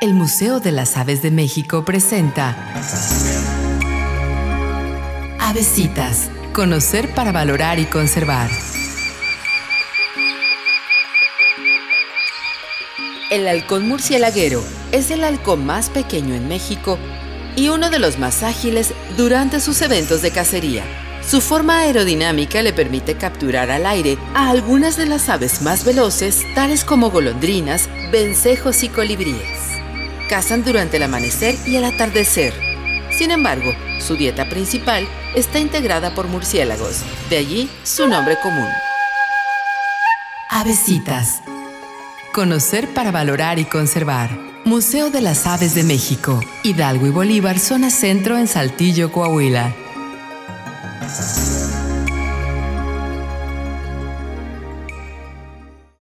El Museo de las Aves de México presenta Avesitas. Conocer para valorar y conservar. El halcón murcielaguero es el halcón más pequeño en México y uno de los más ágiles durante sus eventos de cacería. Su forma aerodinámica le permite capturar al aire a algunas de las aves más veloces, tales como golondrinas, vencejos y colibríes. Cazan durante el amanecer y el atardecer. Sin embargo, su dieta principal está integrada por murciélagos, de allí su nombre común. Avesitas. Conocer para valorar y conservar. Museo de las Aves de México, Hidalgo y Bolívar, zona centro en Saltillo, Coahuila.